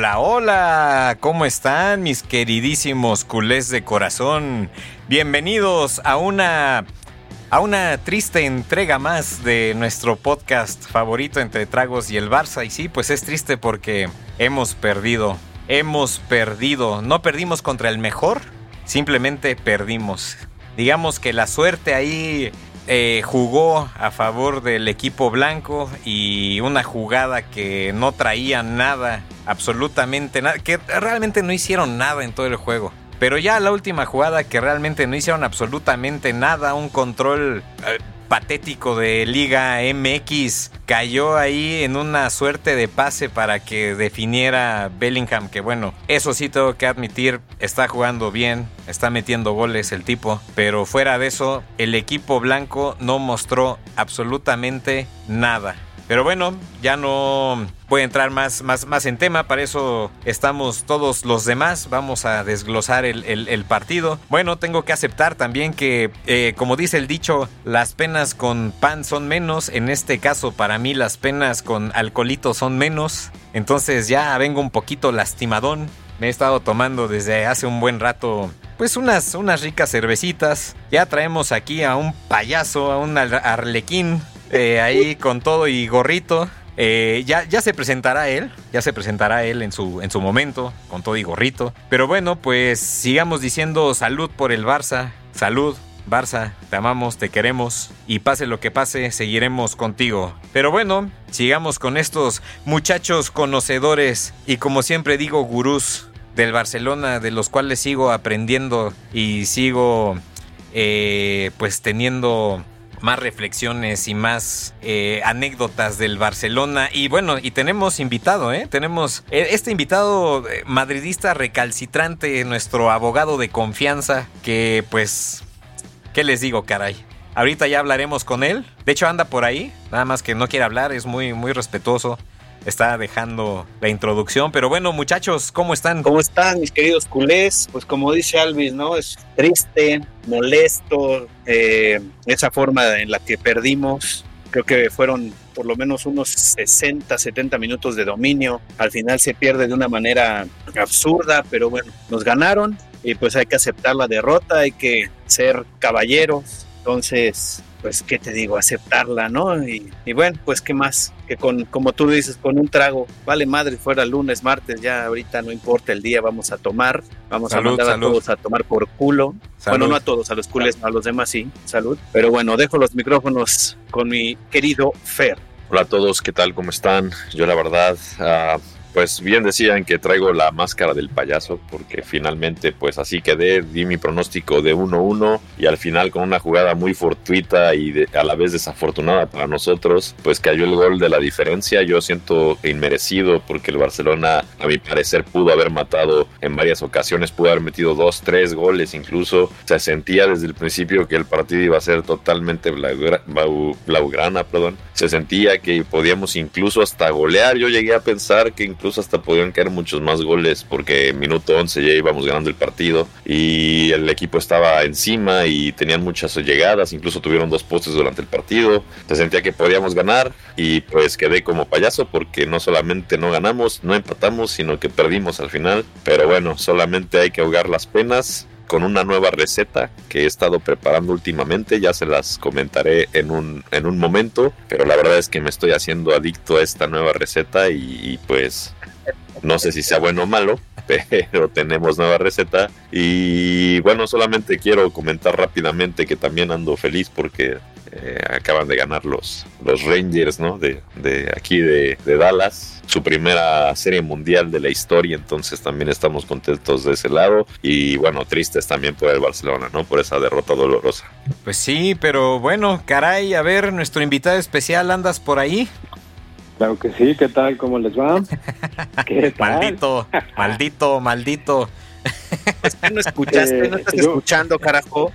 Hola, hola, ¿cómo están mis queridísimos culés de corazón? Bienvenidos a una a una triste entrega más de nuestro podcast favorito entre tragos y el Barça. Y sí, pues es triste porque hemos perdido, hemos perdido. No perdimos contra el mejor, simplemente perdimos. Digamos que la suerte ahí eh, jugó a favor del equipo blanco y una jugada que no traía nada, absolutamente nada, que realmente no hicieron nada en todo el juego. Pero ya la última jugada que realmente no hicieron absolutamente nada, un control eh, patético de Liga MX cayó ahí en una suerte de pase para que definiera Bellingham, que bueno, eso sí tengo que admitir, está jugando bien, está metiendo goles el tipo, pero fuera de eso, el equipo blanco no mostró absolutamente nada. Pero bueno, ya no voy a entrar más, más, más en tema, para eso estamos todos los demás, vamos a desglosar el, partido. Bueno, tengo que aceptar también que, eh, como dice el dicho, las penas con pan son menos, en este caso para mí las penas con alcoholito son menos, entonces ya vengo un poquito lastimadón, me he estado tomando desde hace un buen rato pues unas, unas ricas cervecitas. Ya traemos aquí a un payaso, a un arlequín eh, ahí con todo y gorrito. Eh, ya, ya se presentará él, ya se presentará él en su, en su momento, con todo y gorrito. Pero bueno, pues sigamos diciendo salud por el Barça, salud. Barça, te amamos, te queremos y pase lo que pase, seguiremos contigo. Pero bueno, sigamos con estos muchachos conocedores y como siempre digo, gurús del Barcelona, de los cuales sigo aprendiendo y sigo eh, pues teniendo más reflexiones y más eh, anécdotas del Barcelona. Y bueno, y tenemos invitado, ¿eh? Tenemos eh, este invitado eh, madridista recalcitrante, nuestro abogado de confianza, que pues, ¿qué les digo, caray? Ahorita ya hablaremos con él. De hecho, anda por ahí, nada más que no quiere hablar, es muy, muy respetuoso está dejando la introducción. Pero bueno, muchachos, ¿cómo están? ¿Cómo están, mis queridos culés? Pues como dice Alvis, ¿no? Es triste, molesto, eh, esa forma en la que perdimos. Creo que fueron por lo menos unos 60, 70 minutos de dominio. Al final se pierde de una manera absurda, pero bueno, nos ganaron y pues hay que aceptar la derrota, hay que ser caballeros. Entonces, pues, ¿qué te digo? Aceptarla, ¿no? Y, bueno, pues, ¿qué más? Que con, como tú dices, con un trago, vale madre, fuera lunes, martes, ya ahorita no importa el día, vamos a tomar, vamos a mandar a todos a tomar por culo. Bueno, no a todos, a los cules, a los demás sí, salud. Pero bueno, dejo los micrófonos con mi querido Fer. Hola a todos, ¿qué tal? ¿Cómo están? Yo la verdad, uh, pues bien decían que traigo la máscara del payaso porque finalmente pues así quedé, di mi pronóstico de 1-1 y al final con una jugada muy fortuita y a la vez desafortunada para nosotros pues cayó el gol de la diferencia. Yo siento inmerecido porque el Barcelona a mi parecer pudo haber matado en varias ocasiones, pudo haber metido dos, tres goles incluso. Se sentía desde el principio que el partido iba a ser totalmente blaugrana, perdón. Se sentía que podíamos incluso hasta golear. Yo llegué a pensar que incluso hasta podían caer muchos más goles porque en minuto 11 ya íbamos ganando el partido y el equipo estaba encima y tenían muchas llegadas, incluso tuvieron dos postes durante el partido, se sentía que podíamos ganar y pues quedé como payaso porque no solamente no ganamos, no empatamos, sino que perdimos al final, pero bueno, solamente hay que ahogar las penas con una nueva receta que he estado preparando últimamente. Ya se las comentaré en un, en un momento, pero la verdad es que me estoy haciendo adicto a esta nueva receta y, pues no sé si sea bueno o malo, pero tenemos nueva receta. Y bueno, solamente quiero comentar rápidamente que también ando feliz porque eh, acaban de ganar los, los Rangers, ¿no? De, de aquí de, de, Dallas, su primera serie mundial de la historia, entonces también estamos contentos de ese lado y bueno, tristes también por el Barcelona, ¿no? Por esa derrota dolorosa. Pues sí, pero bueno, caray, a ver, nuestro invitado especial, ¿andas por ahí? Claro que sí, ¿qué tal? ¿Cómo les va? ¿Qué Maldito, maldito, maldito. Es que no escuchaste, no estás eh, escuchando, carajo.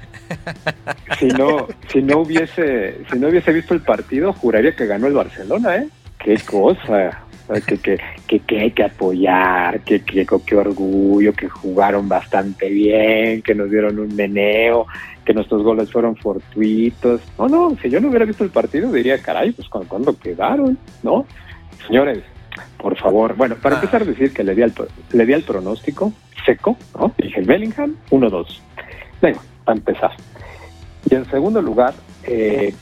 Si no, si no hubiese, si no hubiese visto el partido, juraría que ganó el Barcelona, ¿eh? Qué cosa. Que, que, que, que, hay que apoyar, que, que, qué orgullo, que jugaron bastante bien, que nos dieron un meneo, que nuestros goles fueron fortuitos. No, no, si yo no hubiera visto el partido diría, caray, pues cuando quedaron, ¿no? Señores, por favor. Bueno, para ah. empezar a decir que le di, al, le di al pronóstico seco, ¿no? Dije Bellingham 1-2. Venga, para empezar. Y en segundo lugar, eh,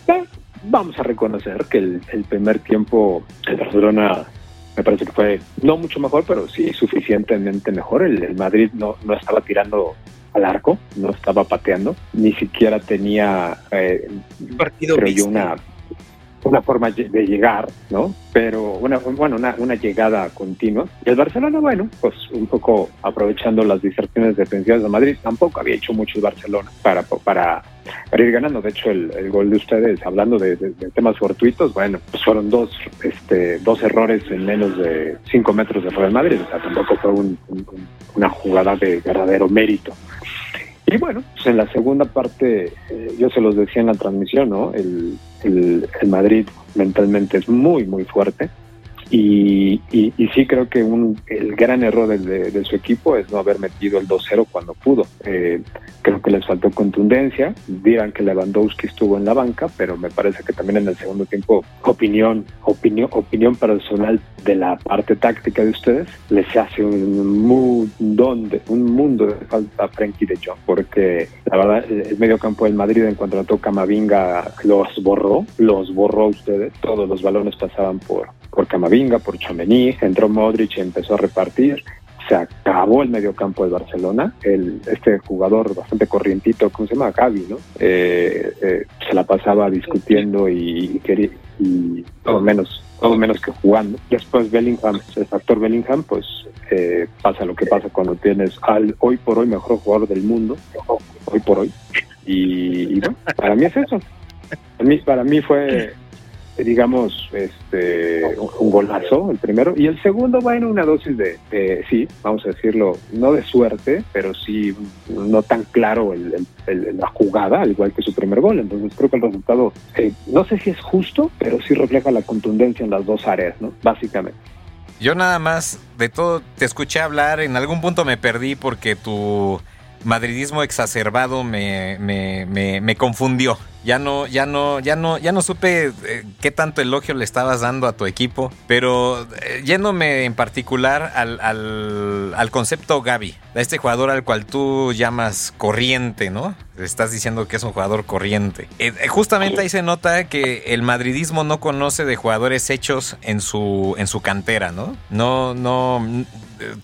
vamos a reconocer que el, primer tiempo el Barcelona me parece que fue no mucho mejor, pero sí suficientemente mejor. El, Madrid no, no estaba tirando al arco, no estaba pateando, ni siquiera tenía, eh, un partido creo yo, una una forma de llegar, ¿no? Pero una, bueno, una, una, llegada continua. Y el Barcelona, bueno, pues un poco aprovechando las distracciones defensivas de Madrid, tampoco había hecho mucho el Barcelona para, para, para ir ganando. De hecho, el, gol de ustedes, hablando de, temas fortuitos, bueno, pues fueron dos, este, dos errores en menos de cinco metros de Real Madrid. O sea, tampoco fue una jugada de verdadero mérito. Y bueno, pues en la segunda parte, eh, yo se los decía en la transmisión, ¿no? El, el, el Madrid mentalmente es muy, muy fuerte y, y, sí creo que un, el gran error de, de, su equipo es no haber metido el 2-0 cuando pudo. Eh, creo que les faltó contundencia. Dirán que Lewandowski estuvo en la banca, pero me parece que también en el segundo tiempo, opinión, opinión, opinión personal de la parte táctica de ustedes, les hace un mundo de, un mundo de falta a Frenkie de Jong, porque la verdad el medio campo del Madrid en cuanto a Camavinga los borró, los borró ustedes. Todos los balones pasaban por por Camavinga, por Chamení, entró Modric y empezó a repartir. Se acabó el mediocampo de Barcelona. El, este jugador bastante corrientito, ¿cómo se llama? Gaby, ¿no? Eh, eh, se la pasaba discutiendo y, quería, y todo menos todo menos que jugando. Después Bellingham, el factor Bellingham, pues eh, pasa lo que pasa cuando tienes al hoy por hoy mejor jugador del mundo, hoy por hoy. Y, bueno, para mí es eso. Para mí, para mí fue digamos, este, un golazo, el primero, y el segundo va en una dosis de, sí, vamos a decirlo, no de suerte, pero sí no tan claro la jugada, al igual que su primer gol. Entonces creo que el resultado, eh, no sé si es justo, pero sí refleja la contundencia en las dos áreas, ¿no? Básicamente. Yo nada más, de todo, te escuché hablar, en algún punto me perdí porque tu madridismo exacerbado me, me, me, confundió. Ya no, ya no, ya no, ya no supe eh, qué tanto elogio le estabas dando a tu equipo, pero eh, yéndome en particular al, al, al, concepto Gaby, a este jugador al cual tú llamas corriente, ¿no? Estás diciendo que es un jugador corriente. Eh, justamente ahí se nota que el madridismo no conoce de jugadores hechos en su, en su cantera, ¿no? No, no,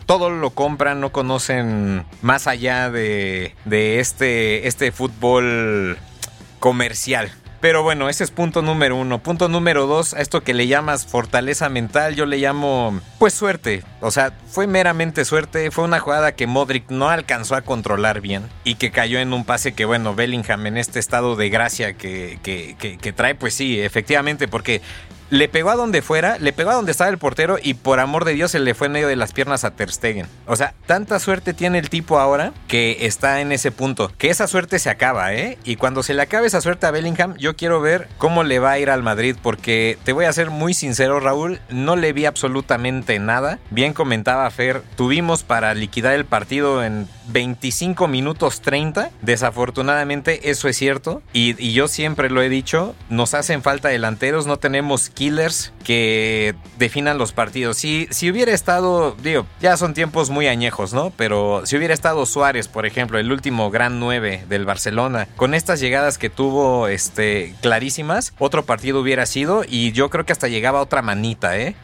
todo lo compran, no conocen más allá de, de este, este fútbol comercial. Pero bueno, ese es punto número uno. Punto número dos, a esto que le llamas fortaleza mental, yo le llamo pues suerte. O sea, fue meramente suerte. Fue una jugada que Modric no alcanzó a controlar bien y que cayó en un pase que, bueno, Bellingham en este estado de gracia que, que, que trae, pues sí, efectivamente, porque le pegó a donde fuera, le pegó a donde estaba el portero y por amor de Dios se le fue en medio de las piernas a Ter Stegen. O sea, tanta suerte tiene el tipo ahora que está en ese punto, que esa suerte se acaba, ¿eh? Y cuando se le acabe esa suerte a Bellingham, yo quiero ver cómo le va a ir al Madrid porque te voy a ser muy sincero, Raúl, no le vi absolutamente nada. Bien comentaba Fer, tuvimos para liquidar el partido en 25 minutos 30. Desafortunadamente eso es cierto y, y yo siempre lo he dicho, nos hacen falta delanteros, no tenemos killers que definan los partidos. Si, si hubiera estado, digo, ya son tiempos muy añejos, ¿no? Pero si hubiera estado Suárez, por ejemplo, el último gran 9 del Barcelona, con estas llegadas que tuvo este, clarísimas, otro partido hubiera sido y yo creo que hasta llegaba otra manita, ¿eh?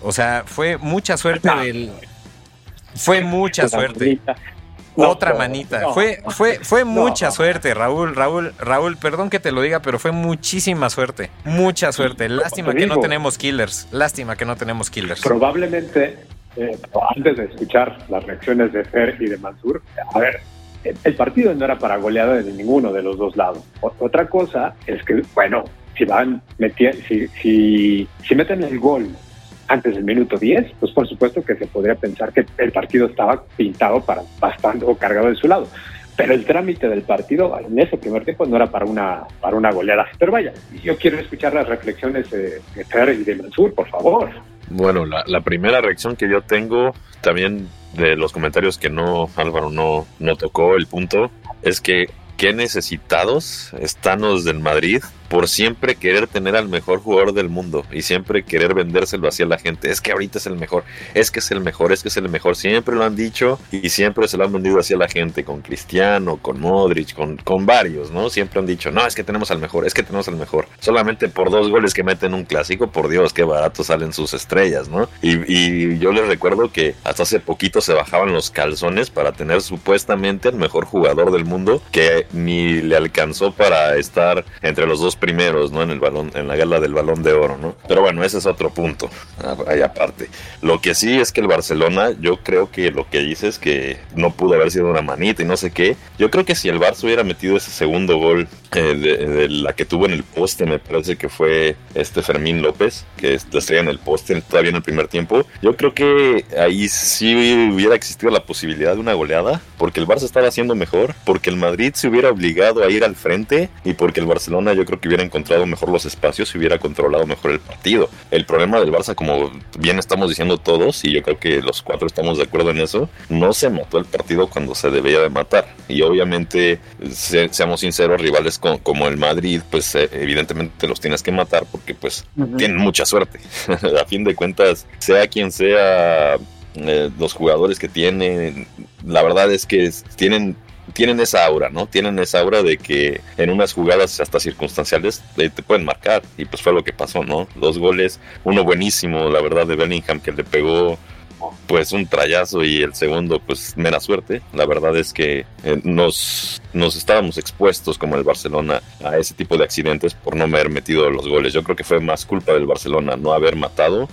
O sea, fue mucha suerte del... Fue mucha suerte otra manita. fue fue, fue mucha suerte, Raúl, Raúl, Raúl, perdón que te lo diga, pero fue muchísima suerte. Mucha suerte. Lástima que no tenemos killers. Lástima que no tenemos killers. Probablemente, eh, antes de escuchar las reacciones de Fer y de Mansur, a ver, el partido no era para goleada de ninguno de los dos lados. otra cosa es que, bueno, si van si, si, si meten el gol antes del minuto 10, pues por supuesto que se podría pensar que el partido estaba pintado para bastante o cargado de su lado. Pero el trámite del partido en ese primer tiempo no era para una, para una goleada. Pero vaya, yo quiero escuchar las reflexiones de, Fer y de Mansur, por favor. Bueno, la, la, primera reacción que yo tengo, también de los comentarios que no, Álvaro no, no tocó el punto, es que qué necesitados están los del Madrid por siempre querer tener al mejor jugador del mundo y siempre querer vendérselo hacia la gente. Es que ahorita es el mejor, es que es el mejor, es que es el mejor. Siempre lo han dicho y siempre se lo han vendido hacia la gente con Cristiano, con Modric, con, con varios, ¿no? Siempre han dicho, no, es que tenemos al mejor, es que tenemos al mejor. Solamente por dos goles que meten un clásico, por Dios, qué barato salen sus estrellas, ¿no? Y, y yo les recuerdo que hasta hace poquito se bajaban los calzones para tener supuestamente el mejor jugador del mundo que ni le alcanzó para estar entre los dos primeros, ¿no? En el balón, en la gala del balón de oro, ¿no? Pero bueno, ese es otro punto, ah, ahí aparte. Lo que sí es que el Barcelona, yo creo que lo que dices que no pudo haber sido una manita y no sé qué. Yo creo que si el Barça hubiera metido ese segundo gol eh, de, la que tuvo en el poste, me parece que fue este Fermín López, que estrella en el poste todavía en el primer tiempo. Yo creo que ahí sí hubiera existido la posibilidad de una goleada, porque el Barça estaba haciendo mejor, porque el Madrid se hubiera obligado a ir al frente y porque el Barcelona yo creo que hubiera encontrado mejor los espacios y hubiera controlado mejor el partido. El problema del Barça, como bien estamos diciendo todos, y yo creo que los cuatro estamos de acuerdo en eso, no se mató el partido cuando se debía de matar. Y obviamente, seamos sinceros, rivales como el Madrid, pues eh, evidentemente los tienes que matar porque pues tienen mucha suerte. a fin de cuentas, sea quien sea eh, los jugadores que tienen, la verdad es que tienen tienen esa aura, ¿no? Tienen esa aura de que en unas jugadas hasta circunstanciales te, pueden marcar. Y pues fue lo que pasó, ¿no? Dos goles, uno buenísimo, la verdad, de Bellingham que le pegó pues un trayazo y el segundo pues mera suerte. La verdad es que eh, nos, nos estábamos expuestos como el Barcelona a ese tipo de accidentes por no haber metido los goles. Yo creo que fue más culpa del Barcelona no haber matado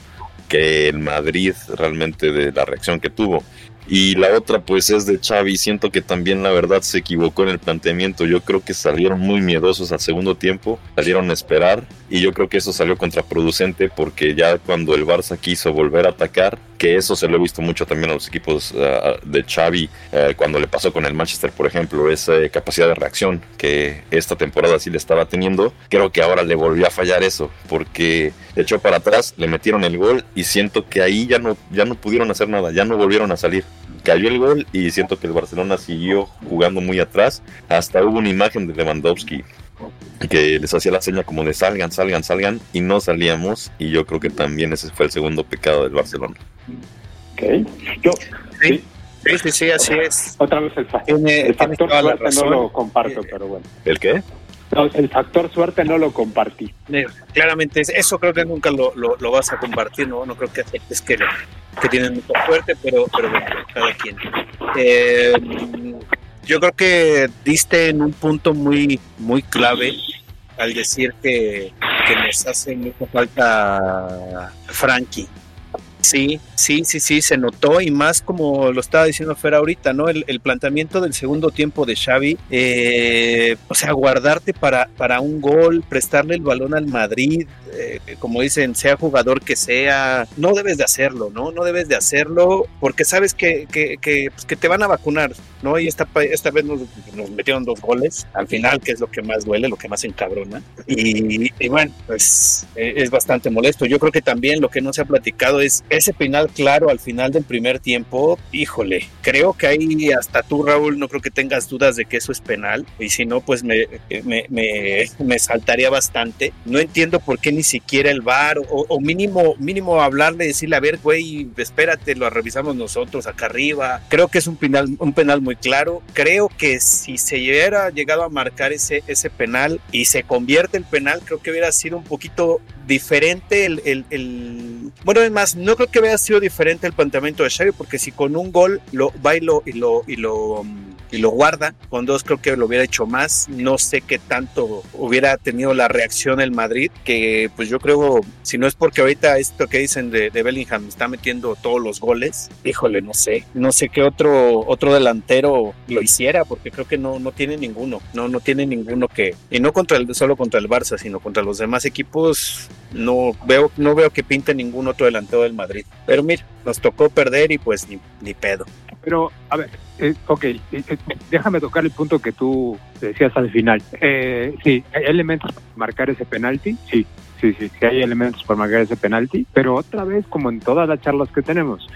que el Madrid realmente de la reacción que tuvo. Y la otra pues es de Xavi, siento que también la verdad se equivocó en el planteamiento, yo creo que salieron muy miedosos al segundo tiempo, salieron a esperar y yo creo que eso salió contraproducente porque ya cuando el Barça quiso volver a atacar, que eso se lo he visto mucho también a los equipos ah, de Xavi eh, cuando le pasó con el Manchester, por ejemplo, esa capacidad de reacción que esta temporada sí le estaba teniendo, creo que ahora le volvió a fallar eso porque echó para atrás, le metieron el gol y siento que ahí ya no, ya no pudieron hacer nada, ya no volvieron a salir cayó el gol y siento que el Barcelona siguió jugando muy atrás. Hasta hubo una imagen de Lewandowski que les hacía la seña como de salgan, salgan, salgan y no salíamos y yo creo que también ese fue el segundo pecado del Barcelona. Ok, yo sí. Sí, sí, así es. Otra vez el, el factor suerte no lo comparto, pero bueno. ¿El qué? El factor suerte no lo compartí. Claramente, eso creo que nunca lo, vas a compartir, ¿no? Creo que es que, tienen mucha suerte, pero, pero bueno, cada quien. Eh, yo creo que diste en un punto muy, muy clave al decir que, que nos hace mucha falta Frankie. Sí, sí, sí, sí, se notó y más como lo estaba diciendo Fer ahorita, ¿no? El, planteamiento del segundo tiempo de Xavi, eh, o sea, guardarte para, para un gol, prestarle el balón al Madrid, eh, como dicen, sea jugador que sea, no debes de hacerlo, ¿no? No debes de hacerlo porque sabes que, que, que, pues, te van a vacunar, ¿no? Y esta, esta vez nos, metieron dos goles al final, que es lo que más duele, lo que más encabrona. Y, y bueno, pues eh, es bastante molesto. Yo creo que también lo que no se ha platicado es ese penal claro al final del primer tiempo, híjole, creo que ahí hasta tú, Raúl, no creo que tengas dudas de que eso es penal. Y si no, pues me, me, me, saltaría bastante. No entiendo por qué ni siquiera el VAR o, mínimo, mínimo hablarle, decirle, a ver, güey, espérate, lo revisamos nosotros acá arriba. Creo que es un penal, un penal muy claro. Creo que si se hubiera llegado a marcar ese, ese penal y se convierte el penal, creo que hubiera sido un poquito diferente el, el, bueno no creo que hubiera sido diferente el planteamiento de Xavi porque si con un gol lo bailo y lo y lo y lo guarda con dos creo que lo hubiera hecho más no sé qué tanto hubiera tenido la reacción el Madrid que pues yo creo si no es porque ahorita esto que dicen de, de Bellingham está metiendo todos los goles híjole no sé no sé qué otro otro delantero lo hiciera porque creo que no no tiene ninguno no no tiene ninguno que y no contra el solo contra el Barça sino contra los demás equipos no veo, no veo que pinte ningún otro delantero del Madrid. Pero mira, nos tocó perder y pues ni, ni pedo. Pero, a ver, eh, ok, eh, eh, déjame tocar el punto que tú decías al final. Eh, sí, ¿hay elementos para marcar ese penalti? Sí, sí, sí, sí, hay elementos para marcar ese penalti, pero otra vez, como en todas las charlas que tenemos,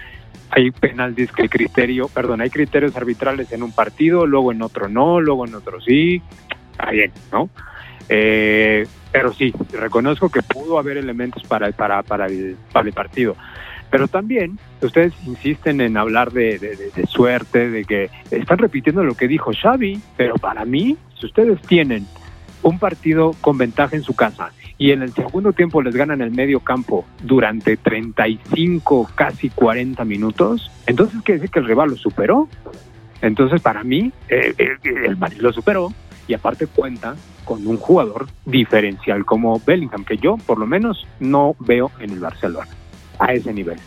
hay penaltis que hay criterio, perdón, hay criterios arbitrales en un partido, luego en otro no, luego en otro sí, está bien, ¿no? Eh, pero sí, reconozco que pudo haber elementos para, para, para, el, para el partido. Pero también ustedes insisten en hablar de, suerte, de que están repitiendo lo que dijo Xavi, pero para mí, si ustedes tienen un partido con ventaja en su casa y en el segundo tiempo les ganan el medio campo durante 35, casi 40 minutos, entonces quiere decir que el rival lo superó. Entonces, para mí, eh, eh, el Madrid lo superó y aparte cuenta con un jugador diferencial como Bellingham, que yo por lo menos no veo en el Barcelona a ese nivel.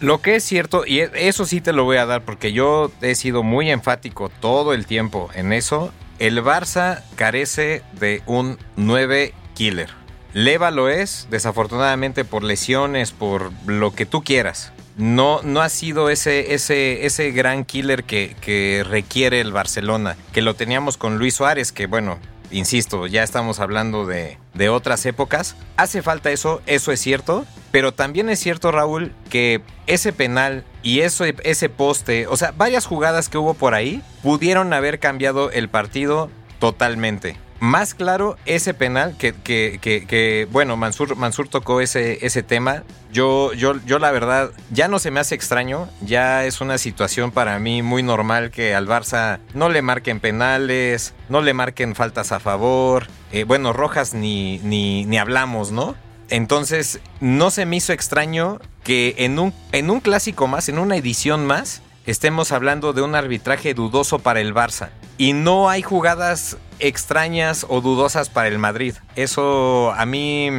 Lo que es cierto, y eso sí te lo voy a dar porque yo he sido muy enfático todo el tiempo en eso, el Barça carece de un 9 killer. Leva lo es, desafortunadamente por lesiones, por lo que tú quieras. No, no ha sido ese, ese, ese gran killer que requiere el Barcelona, que lo teníamos con Luis Suárez, que bueno, insisto, ya estamos hablando de, de, otras épocas. Hace falta eso, eso es cierto, pero también es cierto, Raúl, que ese penal y eso, ese poste, o sea, varias jugadas que hubo por ahí pudieron haber cambiado el partido totalmente. Más claro, ese penal que, que, que, que, bueno, Mansur, Mansur tocó ese, ese tema. Yo, yo, yo la verdad, ya no se me hace extraño. Ya es una situación para mí muy normal que al Barça no le marquen penales, no le marquen faltas a favor. Eh, bueno, rojas ni, ni, ni hablamos, ¿no? Entonces, no se me hizo extraño que en un, en un clásico más, en una edición más, estemos hablando de un arbitraje dudoso para el Barça. Y no hay jugadas extrañas o dudosas para el Madrid. Eso a mí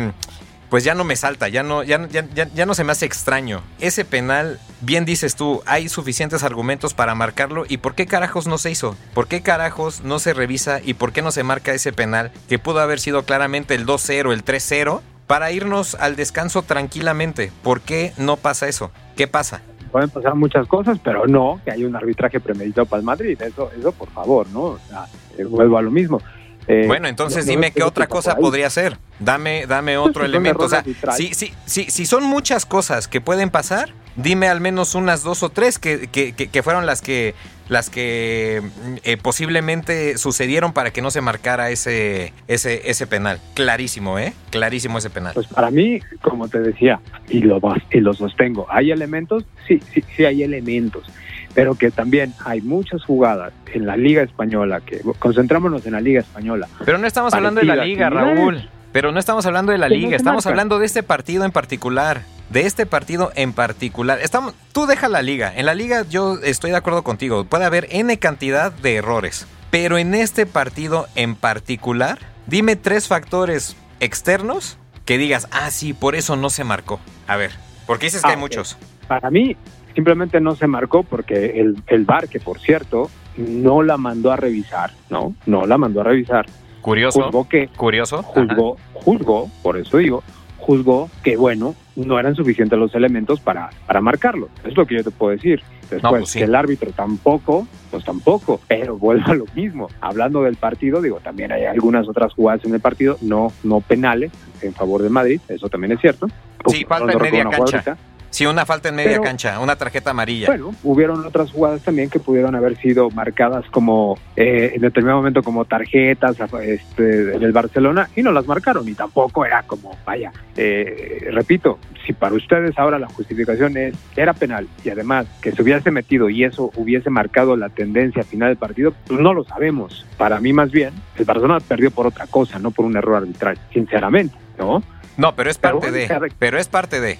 pues ya no me salta, ya no, ya, no se me hace extraño. Ese penal, bien dices tú, hay suficientes argumentos para marcarlo. ¿Y por qué carajos no se hizo? ¿Por qué carajos no se revisa y por qué no se marca ese penal que pudo haber sido claramente el 2-0, el 3-0? Para irnos al descanso tranquilamente. ¿Por qué no pasa eso? ¿Qué pasa? Pueden pasar muchas cosas, pero no que hay un arbitraje premeditado para el Madrid. Eso, eso por favor, ¿no? O sea, eh, vuelvo a lo mismo. Eh, bueno, entonces dime qué otra cosa podría ser. Dame, dame otro pues elemento. O sea, si, si, si, si, son muchas cosas que pueden pasar, dime al menos unas dos o tres que, que, que fueron las que las que eh, posiblemente sucedieron para que no se marcara ese, ese, ese penal. Clarísimo, ¿eh? Clarísimo ese penal. Pues para mí, como te decía, y lo, y lo sostengo, ¿hay elementos? Sí, sí, sí hay elementos pero que también hay muchas jugadas en la Liga Española, que concentrámonos en la Liga Española. Pero no estamos hablando de la Liga, Raúl. Pero no estamos hablando de la Liga, estamos hablando de este partido en particular de este partido en particular. Estamos, tú deja la liga. En la liga yo estoy de acuerdo contigo. Puede haber N cantidad de errores. Pero en este partido en particular, dime tres factores externos que digas, ah, sí, por eso no se marcó. A ver, porque dices que hay ah, muchos. Para mí, simplemente no se marcó porque el, el VAR, que por cierto, no la mandó a revisar, ¿no? No la mandó a revisar. Curioso. Juzgó que. Curioso. Juzgó, juzgó, por eso digo, juzgó que, bueno, no eran suficientes los elementos para, para marcarlo. Es lo que yo te puedo decir. Después, pues que el árbitro tampoco, pues tampoco, pero vuelvo a lo mismo. Hablando del partido, digo, también hay algunas otras jugadas en el partido, no, no penales en favor de Madrid, eso también es cierto. Sí, falta en media cancha. Sí, una falta en media cancha, una tarjeta amarilla. Bueno, hubieron otras jugadas también que pudieron haber sido marcadas como eh, en determinado momento como tarjetas este, del Barcelona y no las marcaron y tampoco era como, vaya, eh, repito, si para ustedes ahora la justificación es era penal y además que se hubiese metido y eso hubiese marcado la tendencia final del partido, pues no lo sabemos. Para mí más bien, el Barcelona perdió por otra cosa, no por un error arbitral, sinceramente, ¿no? No, pero es parte de, pero es parte de.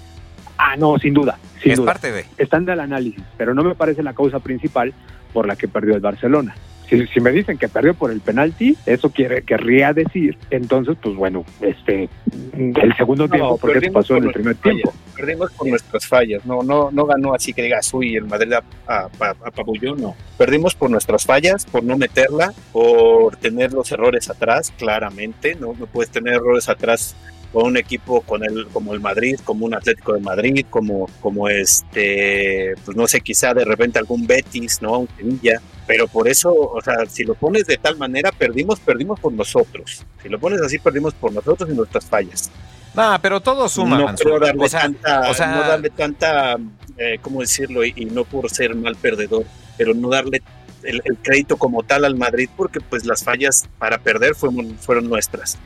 Ah, no, sin duda. Sin es duda. parte de. Están del análisis, pero no me parece la causa principal por la que perdió el Barcelona. Si, si, me dicen que perdió por el penalti, eso quiere, querría decir, entonces, pues bueno, este, el segundo tiempo, porque eso pasó en el primer tiempo. Perdimos por nuestras fallas, no, no, no ganó así que digas, uy, el Madrid apabulló, no. Perdimos por nuestras fallas, por no meterla, por tener los errores atrás, claramente, no, no puedes tener errores atrás con un equipo con el, como el Madrid, como un Atlético de Madrid, como, como este, pues no sé, quizá de repente algún Betis, ¿no? Un Sevilla. Pero por eso, o sea, si lo pones de tal manera, perdimos, perdimos por nosotros. Si lo pones así, perdimos por nosotros y nuestras fallas. No, pero todo suma. No quiero darle tanta, o sea, no darle tanta, eh, ¿cómo decirlo? Y, y, no por ser mal perdedor, pero no darle el, el, crédito como tal al Madrid, porque pues las fallas para perder fueron, fueron nuestras.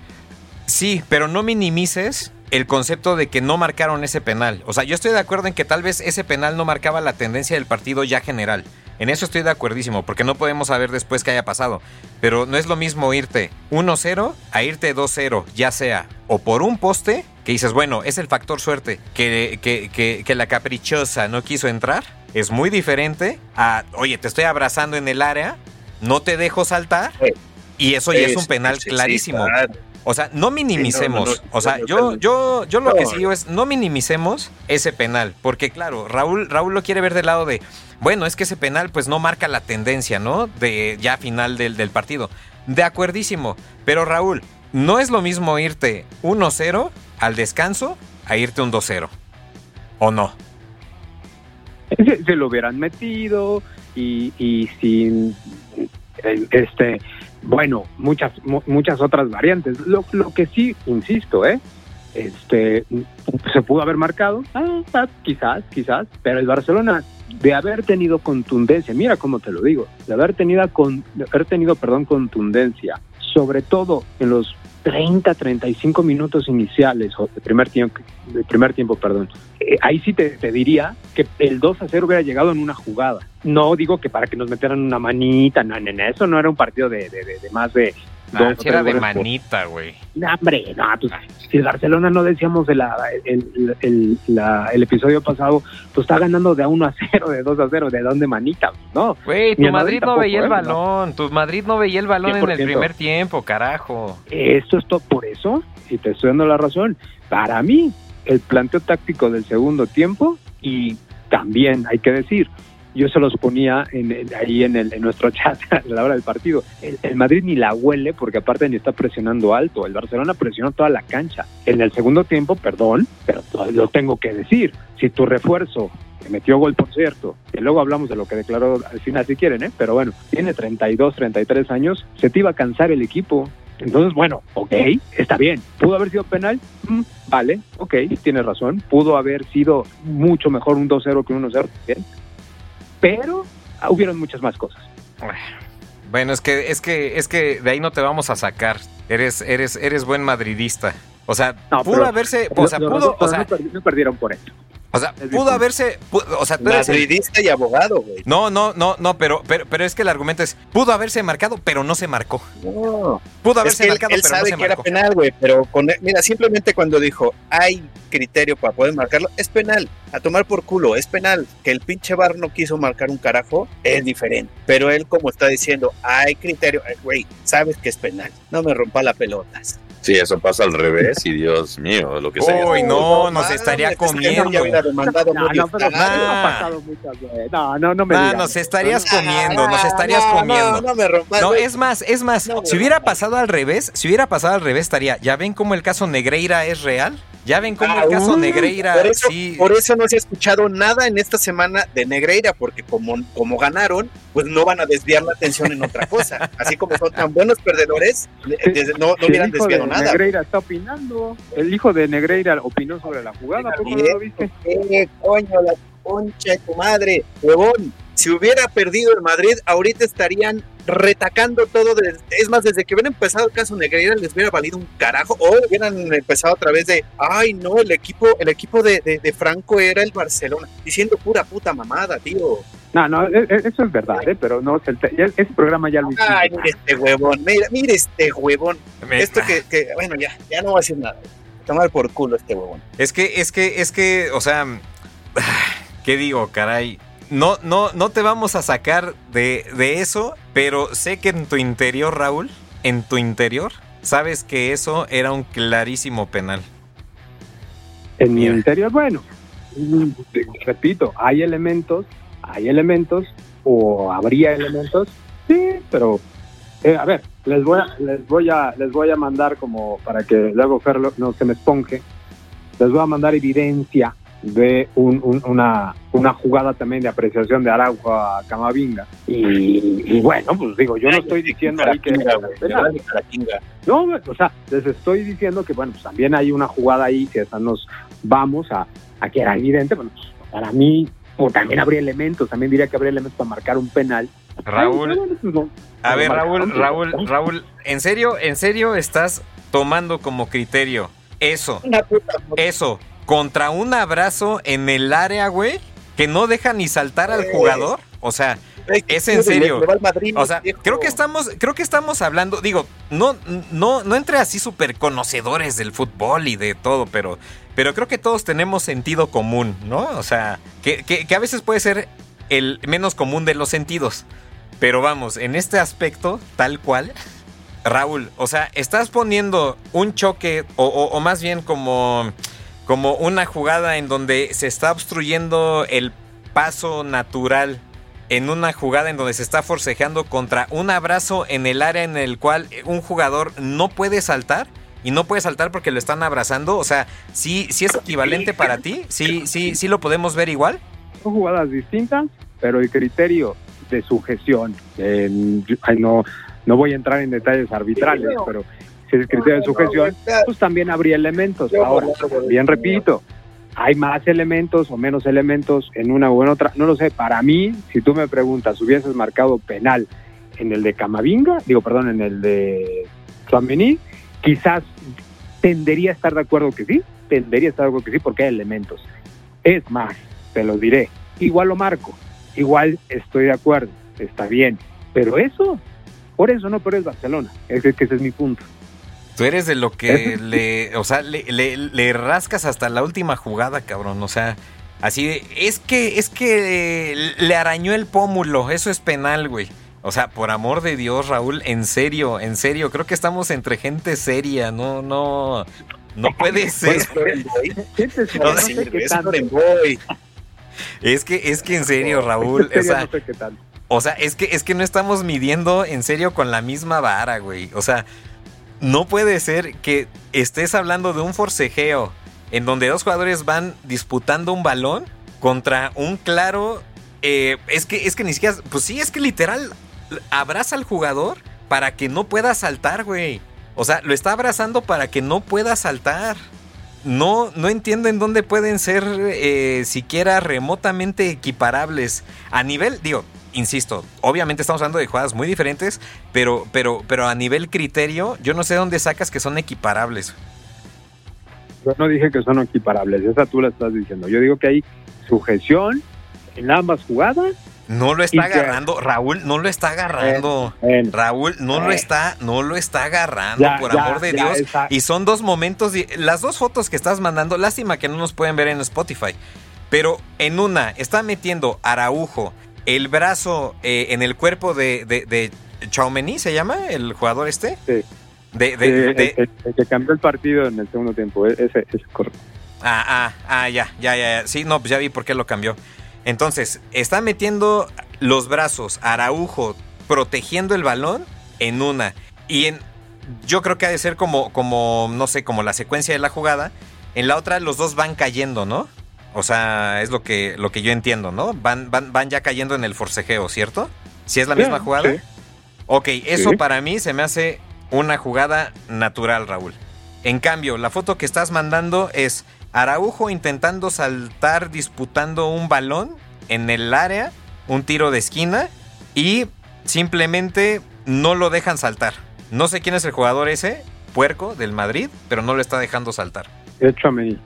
Sí, pero no minimices el concepto de que no marcaron ese penal. O sea, yo estoy de acuerdo en que tal vez ese penal no marcaba la tendencia del partido ya general. En eso estoy de acuerdísimo, porque no podemos saber después qué haya pasado. Pero no es lo mismo irte 1-0 a irte 2-0, ya sea o por un poste, que dices, bueno, es el factor suerte, que, que, que, la caprichosa no quiso entrar, es muy diferente a, oye, te estoy abrazando en el área, no te dejo saltar, y eso ya es un penal clarísimo. O sea, no minimicemos. o sea, yo, yo, yo lo que sí digo es no minimicemos ese penal. Porque, claro, Raúl, Raúl lo quiere ver del lado de. Bueno, es que ese penal, pues no marca la tendencia, ¿no? De ya final del, del partido. De acuerdísimo. Pero Raúl, no es lo mismo irte 1-0 al descanso a irte un 2-0. ¿O no? Se, lo hubieran metido y, y sin este bueno, muchas muchas otras variantes. Lo, lo que sí, insisto, ¿eh? Este, se pudo haber marcado, ah, ah, quizás, quizás, pero el Barcelona de haber tenido contundencia, mira cómo te lo digo, de haber tenido, con, de haber tenido perdón, contundencia, sobre todo en los 30, 35 minutos iniciales o de primer tiempo, de primer tiempo, perdón. Eh, ahí sí te, diría que el 2 a 0 hubiera llegado en una jugada. No digo que para que nos metieran una manita, no, no, eso no era un partido de, de, de más de Ah, era de manita, güey. No, hombre, no, pues si el Barcelona no decíamos el, el, el, el, episodio pasado, pues está ganando de a 1 a 0, de 2 a 0, ¿de dónde manita? No. Güey, tu Madrid no veía el balón, tu Madrid no veía el balón en el primer tiempo, carajo. Esto es todo por eso, y te estoy dando la razón. Para mí, el planteo táctico del segundo tiempo, y también hay que decir, yo se los ponía en, ahí en, el, en nuestro chat a la hora del partido. El, Madrid ni la huele porque aparte ni está presionando alto. El Barcelona presionó toda la cancha. En el segundo tiempo, perdón, pero lo tengo que decir. Si tu refuerzo que metió gol por cierto, y luego hablamos de lo que declaró al final si quieren, ¿eh? pero bueno, tiene 32, 33 años, se te iba a cansar el equipo. Entonces, bueno, ok, está bien. ¿Pudo haber sido penal? Mm, vale, ok, tienes razón. Pudo haber sido mucho mejor un 2-0 que un 1-0. Bien, pero hubieron muchas más cosas. Bueno, es que, es que, es que de ahí no te vamos a sacar. Eres, eres, eres buen madridista. O sea, pudo haberse, o sea, pudo, o sea, no perdieron por eso. O sea, pudo haberse. o sea, Madridista y abogado, güey. No, no, no, no, pero, pero, pero es que el argumento es: pudo haberse marcado, pero no se marcó. No. Pudo haberse marcado, él, pero sabe no se que era penal, güey. Pero con, mira, simplemente cuando dijo hay criterio para poder marcarlo, es penal. A tomar por culo, es penal. Que el pinche bar no quiso marcar un carajo es diferente. Pero él, como está diciendo, hay criterio, güey, sabes que es penal. No me rompa las pelotas. Sí, eso pasa al revés y Dios mío, lo que sea. Uy, no, nos estaría comiendo. No, no, no, no, me no, nos estarías comiendo, nos estarías comiendo. No, me rompas. No, es más, es más, si hubiera pasado al revés, si hubiera pasado al revés estaría, ¿ya ven cómo el caso Negreira es real? ¿Ya ven cómo el caso Negreira por eso, sí? Por eso no se ha escuchado nada en esta semana de Negreira, porque como, como ganaron, pues no van a desviar la atención en otra cosa. Así como son tan buenos perdedores, no, no hubieran desviado nada. Negreira está opinando. El hijo de Negreira opinó sobre la jugada. ¿Cómo lo viste? ¿Qué coño, la concha de tu madre, huevón? Si hubiera perdido el Madrid, ahorita estarían retacando todo. es más, desde que hubieran empezado el caso Negreira les hubiera valido un carajo. O hubieran empezado a través de, ay, no, el equipo, el equipo de, de, Franco era el Barcelona. Diciendo pura puta mamada, tío. No, no, e, e, eso es verdad, ¿eh? pero no, ese programa ya lo hicimos. Ay, mire este huevón, mira, mire este huevón. Esto que, que, bueno, ya, ya no va a decir nada. Tomar por culo este huevón. Es que, es que, es que, o sea, ¿qué digo, caray? no, no, no te vamos a sacar de, eso, pero sé que en tu interior, Raúl, en tu interior, sabes que eso era un clarísimo penal. En mi interior, bueno, repito, hay elementos, hay elementos, o habría elementos, sí, pero eh, a ver, les voy a, les voy a, les voy a mandar como para que luego Fer no se me esponje, les voy a mandar evidencia de una, una jugada también de apreciación de Araujo a Camavinga. Y, bueno, pues digo, yo no estoy diciendo ahí que... No, o sea, les estoy diciendo que, bueno, pues también hay una jugada ahí que hasta nos vamos a, a que era evidente, bueno, pues, para mí, o también habría elementos, también diría que habría elementos para marcar un penal. Raúl, a ver, Raúl, Raúl, Raúl, ¿en serio, en serio estás tomando como criterio eso, eso, contra un abrazo en el área, güey, que no deja ni saltar al jugador. O sea, es en serio. O sea, creo que estamos, creo que estamos hablando, digo, no, no, no entre así súper conocedores del fútbol y de todo, pero, pero creo que todos tenemos sentido común, ¿no? O sea, que, que a veces puede ser el menos común de los sentidos. Pero vamos, en este aspecto, tal cual, Raúl, o sea, estás poniendo un choque, o, más bien como, como una jugada en donde se está obstruyendo el paso natural en una jugada en donde se está forcejeando contra un abrazo en el área en el cual un jugador no puede saltar y no puede saltar porque lo están abrazando, o sea, sí, sí es equivalente para ti, sí, sí, sí lo podemos ver igual. Son jugadas distintas, pero el criterio de sujeción, no, no voy a entrar en detalles arbitrales, pero si es criterio de sujeción, pues también habría elementos. Ahora, bien repito, hay más elementos o menos elementos en una u en otra, no lo sé. Para mí, si tú me preguntas, hubieses marcado penal en el de Camavinga, digo, perdón, en el de Suamení, quizás tendería a estar de acuerdo que sí, tendería a estar de acuerdo que sí, porque hay elementos. Es más, te lo diré, igual lo marco, igual estoy de acuerdo, está bien, pero eso por eso no, pero es Barcelona. Es que ese es mi punto. Tú eres de lo que le, o sea, le, le, rascas hasta la última jugada, cabrón. O sea, así de, es que, es que le arañó el pómulo. Eso es penal, güey. O sea, por amor de Dios, Raúl, en serio, en serio, creo que estamos entre gente seria, no, no, no puede ser. Es que, es que en serio, Raúl, o sea, o sea, es que, es que no estamos midiendo en serio con la misma vara, güey. O sea, no puede ser que estés hablando de un forcejeo en donde dos jugadores van disputando un balón contra un claro. Eh, es que, es que ni siquiera. Pues sí, es que literal abraza al jugador para que no pueda saltar, güey. O sea, lo está abrazando para que no pueda saltar. No, no entiendo en dónde pueden ser eh, siquiera remotamente equiparables. A nivel, digo, insisto, obviamente estamos hablando de jugadas muy diferentes, pero, pero, pero a nivel criterio, yo no sé dónde sacas que son equiparables. Yo no dije que son equiparables, esa tú la estás diciendo. Yo digo que hay sujeción en ambas jugadas. No lo está agarrando, Raúl, no lo está agarrando. Raúl, no lo está, no lo está agarrando, por amor de Dios. Y son dos momentos, las dos fotos que estás mandando, lástima que no nos pueden ver en Spotify. Pero en una está metiendo Araujo el brazo eh, en el cuerpo de, de, de ¿se llama el jugador este? Sí. De, el, que cambió el partido en el segundo tiempo, e-, ese es correcto. Ah, ah, ah, ya, ya, ya, Sí, no, pues ya vi por qué lo cambió. Entonces, está metiendo los brazos, Araujo, protegiendo el balón en una. Y en, yo creo que ha de ser como, como, no sé, como la secuencia de la jugada. En la otra los dos van cayendo, ¿no? O sea, es lo que, lo que yo entiendo, ¿no? Van, van, van ya cayendo en el forcejeo, ¿cierto? Si es la misma jugada. Sí. Ok, eso para mí se me hace una jugada natural, Raúl. En cambio, la foto que estás mandando es Araujo intentando saltar disputando un balón en el área, un tiro de esquina, y simplemente no lo dejan saltar. No sé quién es el jugador ese, puerco, del Madrid, pero no lo está dejando saltar. A mí.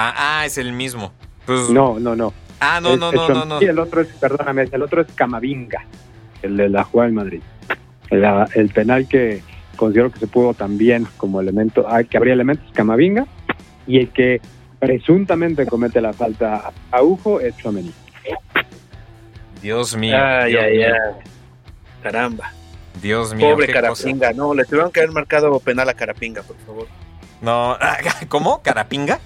Ah, ah, es el mismo. Pues, no, no, no. Ah, no, no, no, no, no. Sí, el otro es, perdóname, el otro es Camavinga, el de la jugada en Madrid. El, penal que considero que se pudo también como elemento, ah, que habría elementos Camavinga, y el que presuntamente comete la falta a Ujo es Chomení. Dios mío. Ay, ay, ay. Caramba. Dios mío. Pobre Carapinga, no, le tuvieron que haber marcado penal a Carapinga, por favor. No, ¿cómo? ¿Carapinga?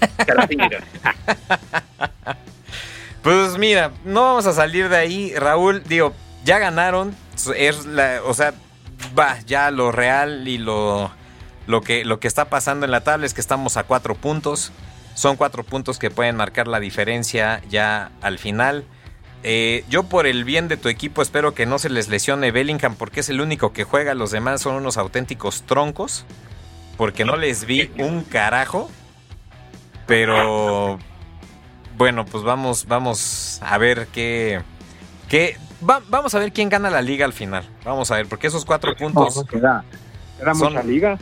pues mira, no vamos a salir de ahí, Raúl. Digo, ya ganaron. Es la, o sea, va, ya lo real y lo, lo, que, lo que está pasando en la tabla es que estamos a cuatro puntos. Son cuatro puntos que pueden marcar la diferencia ya al final. Eh, yo por el bien de tu equipo espero que no se les lesione Bellingham porque es el único que juega. Los demás son unos auténticos troncos. Porque no les vi un carajo. Pero bueno, pues vamos, vamos a ver qué. qué vamos a ver quién gana la liga al final. Vamos a ver, porque esos cuatro puntos. queda son- mucha liga.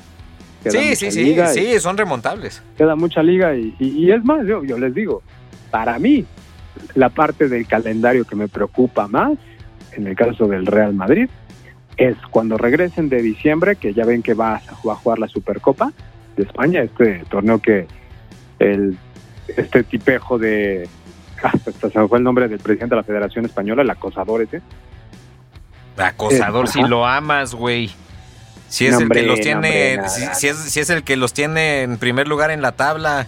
queda Sí, mucha sí, sí, liga y- sí, son remontables. queda mucha liga y, y- y es más, yo, yo les digo, para mí, la parte del calendario que me preocupa más, en el caso del Real Madrid, es cuando regresen de diciembre, que ya ven que va a jugar la Supercopa de España, este torneo que el este tipejo de ah, hasta se me fue el nombre del presidente de la Federación Española, el acosador ese. Acosador, Eh, si ajá. lo amas, güey. Si es No, el que los no, tiene, hombre, si, es, si es el que los tiene en primer lugar en la tabla.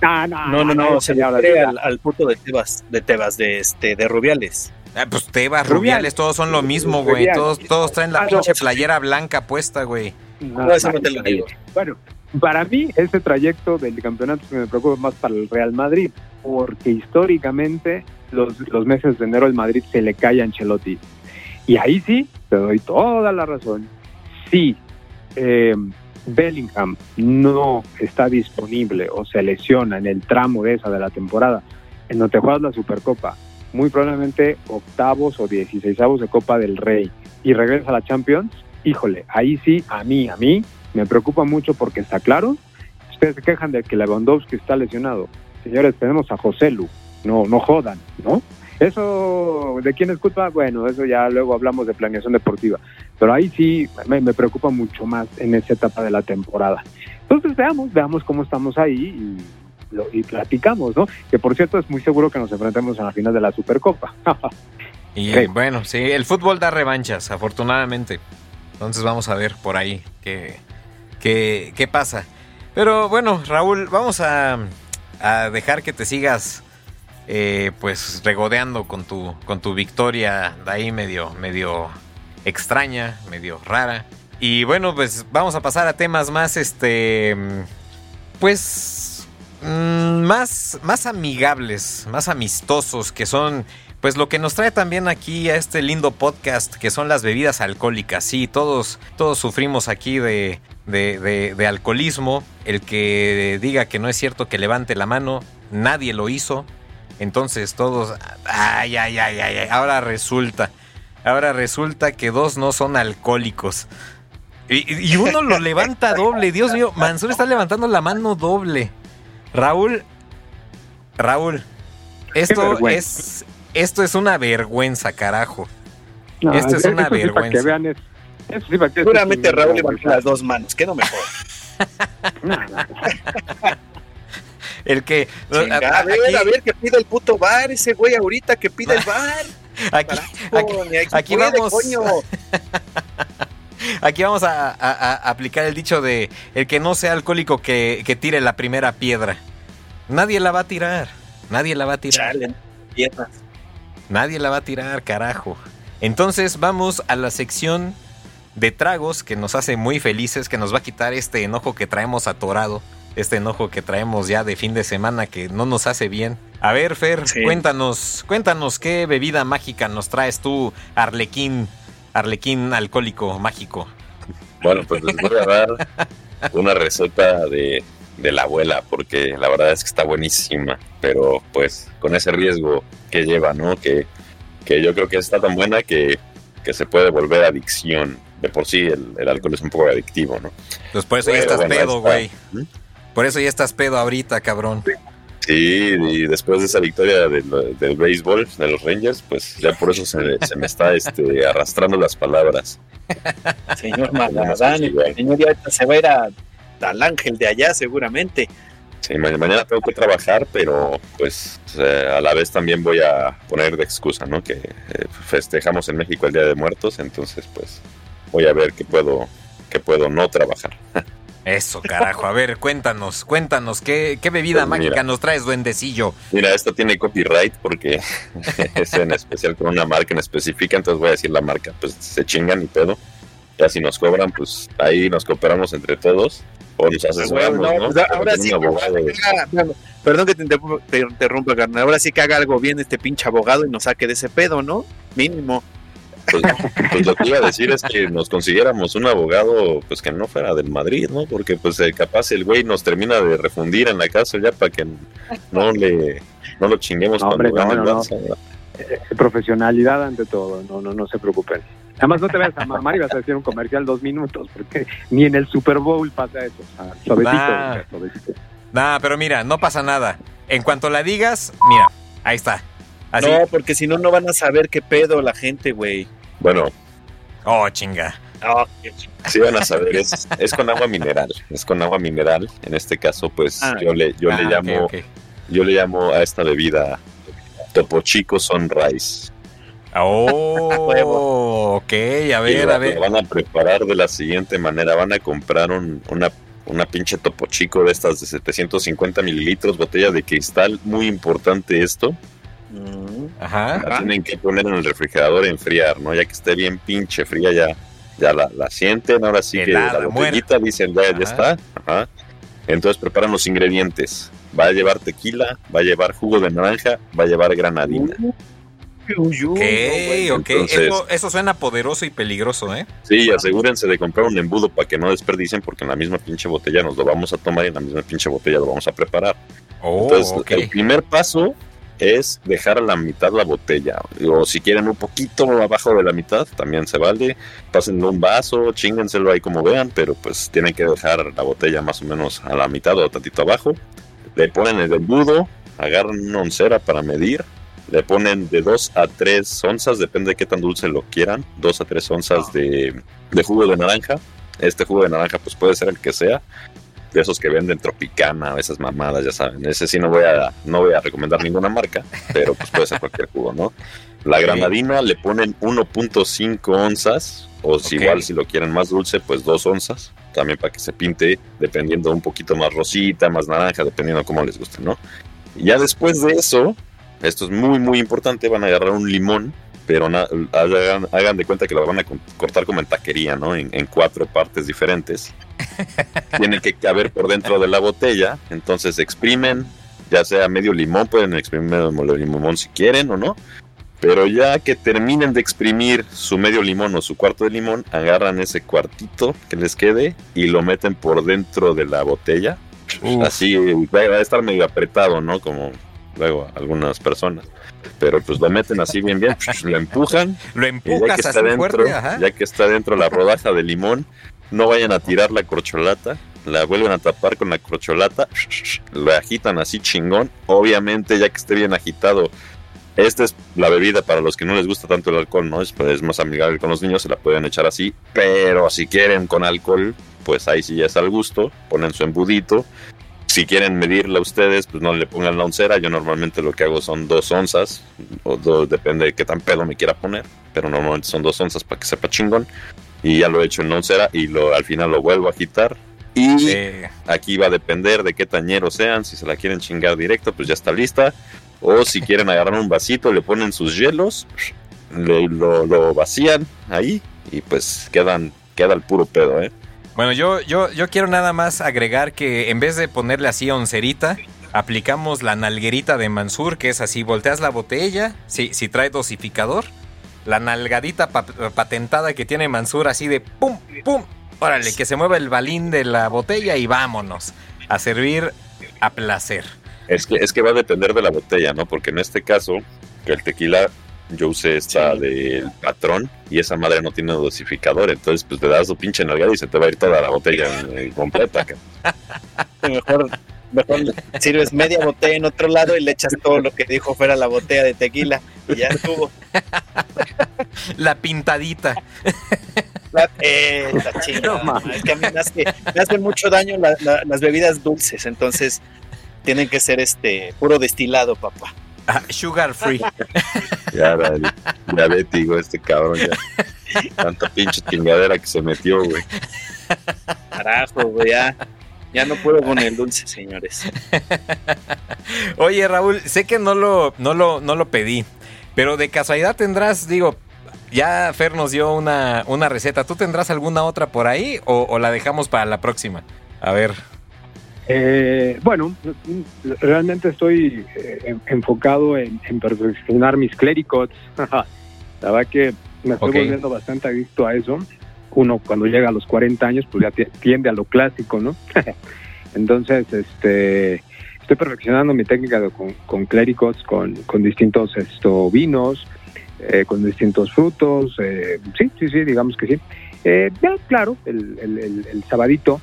Ah, no, No, no, no, se de- al, al puto de Tebas, de Tebas, de este, de Rubiales. Ah, pues Tebas, Rubiales. Rubiales, todos son lo mismo, güey. Todos, todos traen la Ah, no. pinche playera blanca puesta, güey. No, eso no te lo digo. Bueno, para mí ese trayecto del campeonato me preocupa más para el Real Madrid, porque históricamente los, los meses de enero el Madrid se le cae a Ancelotti. Y ahí sí, te doy toda la razón. Si eh, Bellingham no está disponible o se lesiona en el tramo de esa de la temporada, en donde juegas la Supercopa, muy probablemente octavos o dieciséisavos de Copa del Rey y regresa a la Champions, híjole, ahí sí, a mí, a mí, me preocupa mucho porque está claro, ustedes se quejan de que Lewandowski está lesionado. Señores, tenemos a José Lu, no, no jodan, ¿no? Eso, ¿de quién es culpa? Bueno, eso ya luego hablamos de planeación deportiva. Pero ahí sí me, me preocupa mucho más en esa etapa de la temporada. Entonces veamos, veamos cómo estamos ahí y, lo- y platicamos, ¿no? Que por cierto es muy seguro que nos enfrentemos en la final de la Supercopa. Y bueno, sí, el fútbol da revanchas, afortunadamente. Entonces vamos a ver por ahí qué, qué, qué pasa. Pero bueno, Raúl, vamos a, a dejar que te sigas eh, pues regodeando con tu, con tu victoria de ahí medio, medio extraña, medio rara. Y bueno, pues vamos a pasar a temas más, este, pues, mm, más, más amigables, más amistosos, que son, pues lo que nos trae también aquí a este lindo podcast, que son las bebidas alcohólicas. Sí, todos, todos sufrimos aquí de, de, de- de alcoholismo. El que diga que no es cierto que levante la mano, nadie lo hizo. Entonces todos, ay, ay, ay, ay, ay, ahora resulta, ahora resulta que dos no son alcohólicos. Y, y uno lo levanta doble, Dios mío, Mansur está levantando la mano doble. Raúl, Raúl, esto es, esto es una vergüenza, carajo. No, Esto es una sí vergüenza. que vean es- eso sí que- Seguramente sí, Raúl levantó las dos manos, que no mejor. no, no. El que... Chinga, a ver, aquí, a ver, que pida el puto bar, ese güey ahorita que pida el bar. aquí, Carajo, aquí- ni aquí aquí puede, vamos. coño. aquí vamos a, a- a aplicar el dicho de el que no sea alcohólico que, que tire la primera piedra. Nadie la va a tirar. Nadie la va a tirar. Chale, piernas. Nadie la va a tirar, carajo. Entonces vamos a la sección de tragos que nos hace muy felices, que nos va a quitar este enojo que traemos atorado, este enojo que traemos ya de fin de semana que no nos hace bien. A ver, Fer, Sí. cuéntanos, cuéntanos qué bebida mágica nos traes tú, Arlequín, Arlequín alcohólico mágico. Bueno, pues les voy a dar una receta de, de la abuela, porque la verdad es que está buenísima, pero pues con ese riesgo que lleva, ¿no? Que, que yo creo que está tan buena que, que se puede volver adicción. De por sí el, el alcohol es un poco adictivo, ¿no? Pues por eso ya Pero estás bueno, pedo, güey. ¿Mm? Por eso ya estás pedo ahorita, cabrón. Sí, y después de esa victoria del, del béisbol de los Rangers, pues ya por eso se, se me está este, arrastrando las palabras. Señor Magadán, el señor ya ahorita se va a ir a- al ángel de allá seguramente. Sí, ma- mañana tengo que trabajar, pero pues eh, a la vez también voy a poner de excusa, ¿no? Que eh, festejamos en México el Día de Muertos, entonces pues voy a ver qué puedo, qué puedo no trabajar. Eso, carajo. A ver, cuéntanos, cuéntanos, ¿qué, qué bebida Pues mira. mágica nos traes, duendecillo? Mira, esto tiene copyright porque es en especial con una marca en específica, entonces voy a decir la marca, pues se chingan y pedo. Ya si nos cobran, pues ahí nos cooperamos entre todos o nos asesoramos, Bueno, ¿no? pues, ahora sí abogado. perdón que te interrumpa, te interrumpa, carnal. Ahora sí que haga algo bien este pinche abogado y nos saque de ese pedo, ¿no? Mínimo. Pues, pues lo que iba a decir es que nos consiguiéramos un abogado pues que no fuera del Madrid, ¿no? Porque pues eh, capaz el güey nos termina de refundir en la casa ya para que no le no lo chinguemos No, cuando hombre, no, el no, no. Barça. Eh, profesionalidad ante todo, no, no, no se preocupen. Además, no te vayas a mamar y vas a decir un comercial dos minutos, porque ni en el Super Bowl pasa eso. Ah, suavecito, Nah. suavecito. Nah, pero mira, no pasa nada. En cuanto la digas, mira, ahí está. Así. No, porque si no, no van a saber qué pedo la gente, güey. Bueno, Oh, chinga. Ch- sí van a saber, es, es con agua mineral, es con agua mineral. En este caso, pues Ah. yo le, yo Ah, le llamo, yo le llamo a esta bebida Topo Chico Sunrise. Oh, ok, a Y ver, a ver. van a preparar de la siguiente manera. Van a comprar un- una, una pinche topo chico de estas de 750 mililitros, botella de cristal. Muy importante esto. Mm. Ajá. La tienen que poner en el refrigerador a enfriar, ¿no? Ya que esté bien pinche fría, ya, ya la, la sienten. Ahora sí que la botellita dicen, ya, ya está. Ajá. Entonces preparan los ingredientes. Va a llevar tequila, va a llevar jugo de naranja, va a llevar granadina. Ok, no, ok. Entonces- Eso, eso suena poderoso y peligroso, ¿eh? Sí, asegúrense de comprar un embudo para que no desperdicien, porque en la misma pinche botella nos lo vamos a tomar y en la misma pinche botella lo vamos a preparar. Oh, Entonces, ok. el primer paso es dejar a la mitad la botella. O si quieren un poquito abajo de la mitad, también se vale. Pásenlo un vaso, chíngenselo ahí como vean, pero pues tienen que dejar la botella más o menos a la mitad o tantito abajo. Le ponen el embudo, agarran una oncera para medir. Le ponen de 2 a 3 onzas, depende de qué tan dulce lo quieran. 2 a 3 onzas de, de jugo de naranja. Este jugo de naranja pues puede ser el que sea de esos que venden Tropicana esas mamadas, ya saben. Ese sí no voy a, no voy a recomendar ninguna marca, pero pues puede ser cualquier jugo, ¿no? La granadina le ponen 1.5 onzas, o si Ok. igual si lo quieren más dulce, pues 2 onzas, también para que se pinte, dependiendo un poquito más rosita, más naranja, dependiendo cómo les guste, ¿no? Y ya después de eso, esto es muy, muy importante, van a agarrar un limón, pero hagan, hagan de cuenta que lo van a cortar como en taquería, ¿no? En, en cuatro partes diferentes. Tiene que caber por dentro de la botella, entonces exprimen, ya sea medio limón, pueden exprimir medio limón si quieren o no. Pero ya que terminen de exprimir su medio limón o su cuarto de limón, agarran ese cuartito que les quede y lo meten por dentro de la botella. Uf. Así va a estar medio apretado, ¿no? Como luego algunas personas. Pero pues lo meten así bien, bien, lo empujan Lo y ya empujas que está así dentro, fuerte, ajá. ya que está dentro la rodaja de limón, no vayan a tirar la corcholata, la vuelven a tapar con la corcholata, lo agitan así chingón. Obviamente, ya que esté bien agitado, esta es la bebida para los que no les gusta tanto el alcohol, ¿no? Es, es más amigable con los niños, se la pueden echar así, pero si quieren con alcohol, pues ahí sí ya es al gusto, ponen su embudito. Si quieren medirla ustedes, pues no le pongan la oncera. Yo normalmente lo que hago son dos onzas, o dos, depende de qué tan pedo me quiera poner, pero normalmente son dos onzas para que sepa chingón. Y ya lo he hecho en oncera y lo, al final lo vuelvo a agitar. Y Eh, aquí va a depender de qué tañeros sean. Si se la quieren chingar directo, pues ya está lista. O si quieren agarrar un vasito, le ponen sus hielos, le- lo, lo vacían ahí y pues quedan, queda el puro pedo, ¿eh? Bueno, yo, yo, yo quiero nada más agregar que en vez de ponerle así oncerita, aplicamos la nalguerita de Mansur, que es así, volteas la botella, si, si trae dosificador, la nalgadita pa- patentada que tiene Mansur así de pum, pum, órale, que se mueva el balín de la botella y vámonos a servir a placer. Es que, es que va a depender de la botella, ¿no? Porque en este caso, que el tequila, yo usé esta Sí. del patrón y esa madre no tiene dosificador, entonces pues te das tu pinche nalgada y se te va a ir toda la botella eh, completa. Mejor, mejor sirves media botella en otro lado y le echas todo lo que dijo fuera la botella de tequila y ya estuvo. La pintadita. La, eh, la chingada, No mames. es que a mí me, hace- me hacen mucho daño la- la- las bebidas dulces, entonces tienen que ser este puro destilado, papá. Ah, sugar free. Ya, era diabético este cabrón, ya. Tanta pinche chingadera que se metió, güey. Carajo, güey, ya, ya no puedo con el dulce, señores. Oye, Raúl, sé que no lo, no lo, no lo pedí, pero de casualidad tendrás, digo, ya Fer nos dio una, una receta. ¿Tú tendrás alguna otra por ahí o, o la dejamos para la próxima? A ver. Eh, bueno, realmente estoy eh, en- enfocado en, en perfeccionar mis clericots. La verdad que me estoy volviendo bastante adicto a eso. Uno cuando llega a los 40 años, pues ya ti- tiende a lo clásico, ¿no? Entonces, este, estoy perfeccionando mi técnica de- con, con clericots, con, con distintos esto, vinos. eh, con distintos frutos. Eh, sí, sí, sí, digamos que sí. Eh, ya, claro, el, el, el, sabadito,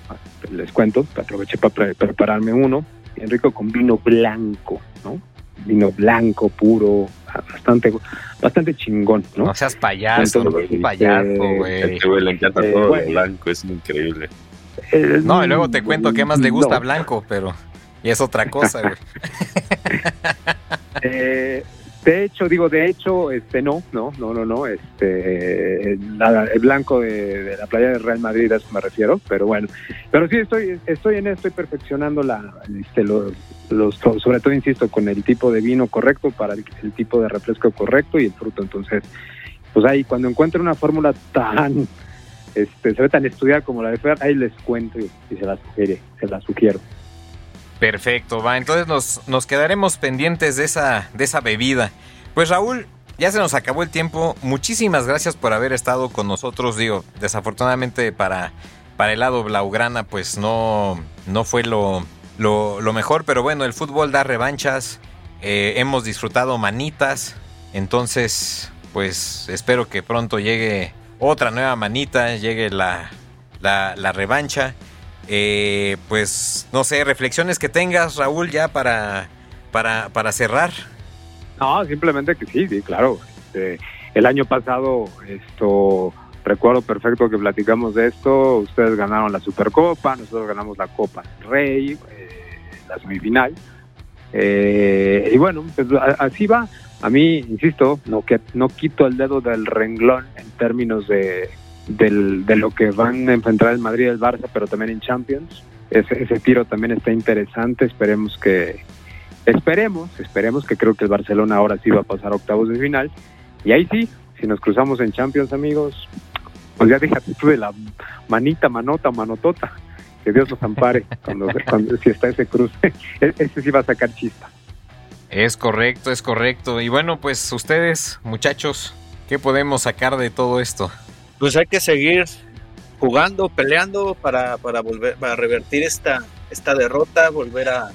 les cuento, aproveché para prepararme uno, bien rico con vino blanco, ¿no? Vino blanco, puro, bastante bastante chingón, ¿no? No seas payaso, Entonces, payaso, güey. Este güey le encanta todo el blanco, es increíble. no, y luego te cuento qué más le gusta blanco, pero... Y es otra cosa, güey. eh, de hecho, digo, de hecho, este no, no, no, no, no, este, el blanco de, la playa de Real Madrid, a eso me refiero, pero bueno, pero sí estoy, estoy en esto, estoy perfeccionando la, este, los, los, sobre todo insisto, con el tipo de vino correcto para el, tipo de refresco correcto y el fruto, entonces, pues ahí cuando encuentre una fórmula tan, este, se ve tan estudiada como la de Fer, ahí les cuento y, se la sugiere, se la sugiero. Perfecto, va. Entonces nos, nos quedaremos pendientes de esa, de esa bebida. Pues Raúl, ya se nos acabó el tiempo. Muchísimas gracias por haber estado con nosotros. Digo, desafortunadamente para, para el lado Blaugrana, pues no, no fue lo, lo, mejor. Pero bueno, el fútbol da revanchas. Eh, hemos disfrutado manitas. Entonces, pues espero que pronto llegue otra nueva manita, llegue la, la, la revancha. Eh, pues no sé, reflexiones que tengas, Raúl, ya para, para, para cerrar. No, simplemente que sí, sí, claro. Este, el año pasado, esto recuerdo perfecto que platicamos de esto. Ustedes ganaron la Supercopa, nosotros ganamos la Copa Rey, eh, la semifinal. Eh, y bueno, pues, así va. A mí, insisto, no, que, no quito el dedo del renglón en términos de del, de lo que van a enfrentar el Madrid y el Barça, pero también en Champions. Ese, ese tiro también está interesante. Esperemos que, esperemos, esperemos que creo que el Barcelona ahora sí va a pasar a octavos de final. Y ahí sí, si nos cruzamos en Champions, amigos, pues ya déjate tú de la manita, manota, manotota. Que Dios nos ampare cuando, cuando si está ese cruce. E, ese sí va a sacar chista. Es correcto, es correcto. Y bueno, pues ustedes, muchachos, ¿qué podemos sacar de todo esto? Pues hay que seguir jugando, peleando para, para volver, para revertir esta, esta derrota, volver a,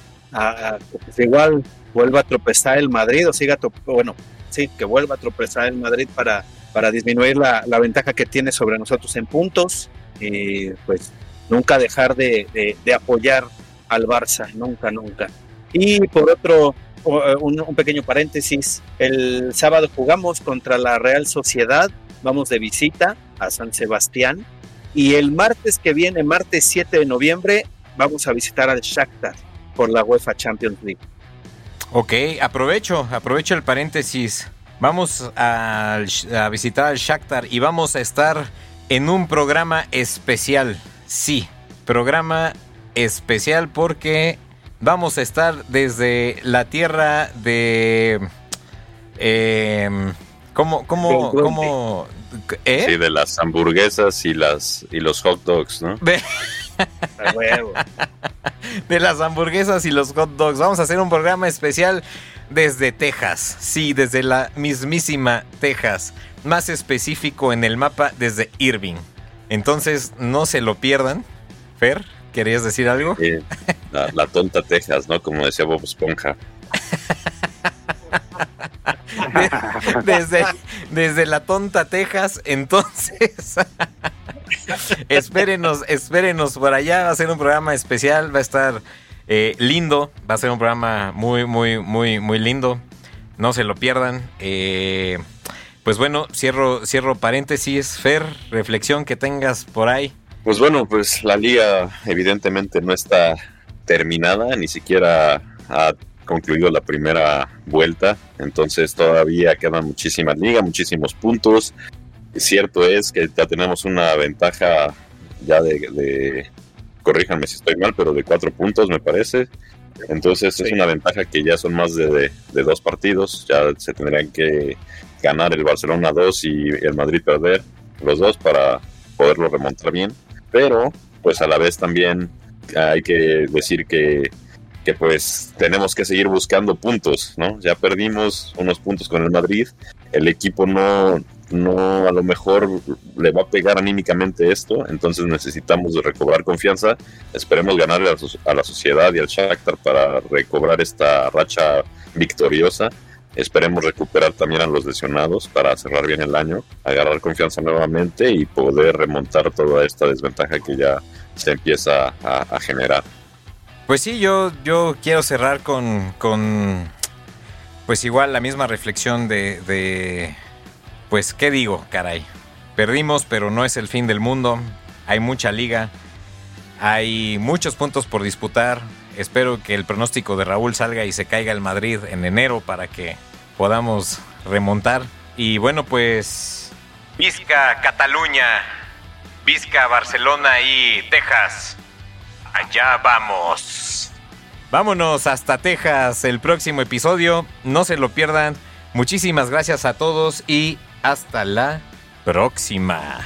pues igual vuelva a tropezar el Madrid o siga, bueno, sí, que vuelva a tropezar el Madrid para, para disminuir la, la, ventaja que tiene sobre nosotros en puntos y pues nunca dejar de, de, apoyar al Barça, nunca, nunca. Y por otro, un, un, pequeño paréntesis, el sábado jugamos contra la Real Sociedad, vamos de visita a San Sebastián. Y el martes que viene, martes 7 de noviembre, vamos a visitar al Shakhtar por la UEFA Champions League. Ok, aprovecho, aprovecho el paréntesis. Vamos a, a visitar al Shakhtar y vamos a estar en un programa especial. Sí, programa especial porque vamos a estar desde la tierra de... Eh, ¿Cómo, cómo, cómo, ¿Eh? Sí, de las hamburguesas y las y los hot dogs, ¿no? De... de las hamburguesas y los hot dogs. Vamos a hacer un programa especial desde Texas. Sí, desde la mismísima Texas. Más específico en el mapa desde Irving. Entonces, no se lo pierdan. Fer, ¿querías decir algo? la, la tonta Texas, ¿no? Como decía Bob Esponja. desde, desde la tonta Texas. Entonces, espérenos, espérenos por allá. Va a ser un programa especial, va a estar eh, lindo. Va a ser un programa muy, muy, muy, muy lindo. No se lo pierdan. Eh, pues bueno, cierro, cierro paréntesis. Fer, reflexión que tengas por ahí. Pues bueno, pues la liga evidentemente no está terminada, ni siquiera ha concluido la primera vuelta, entonces todavía quedan muchísimas ligas, muchísimos puntos. Cierto es que ya tenemos una ventaja ya de, de corríjanme si estoy mal, pero de cuatro puntos me parece. Entonces es una ventaja que ya son más de, de, dos partidos, ya se tendrían que ganar el Barcelona dos y el Madrid perder los dos para poderlo remontar bien. Pero pues a la vez también hay que decir que que pues tenemos que seguir buscando puntos, ¿no? Ya perdimos unos puntos con el Madrid, el equipo no, no a lo mejor le va a pegar anímicamente esto, entonces necesitamos recobrar confianza, esperemos ganarle a, la sociedad y al Shakhtar para recobrar esta racha victoriosa Esperemos recuperar también a los lesionados para cerrar bien el año, agarrar confianza nuevamente y poder remontar toda esta desventaja que ya se empieza a, generar. Pues sí, yo, yo quiero cerrar con, con pues igual la misma reflexión de, de, pues, ¿qué digo, caray? Perdimos, pero no es el fin del mundo. Hay mucha liga. Hay muchos puntos por disputar. Espero que el pronóstico de Raúl salga y se caiga el Madrid en enero para que podamos remontar. Y bueno, pues Vizca, Cataluña, Vizca, Barcelona y Texas. Allá vamos. Vámonos hasta Texas el próximo episodio. No se lo pierdan. Muchísimas gracias a todos y hasta la próxima.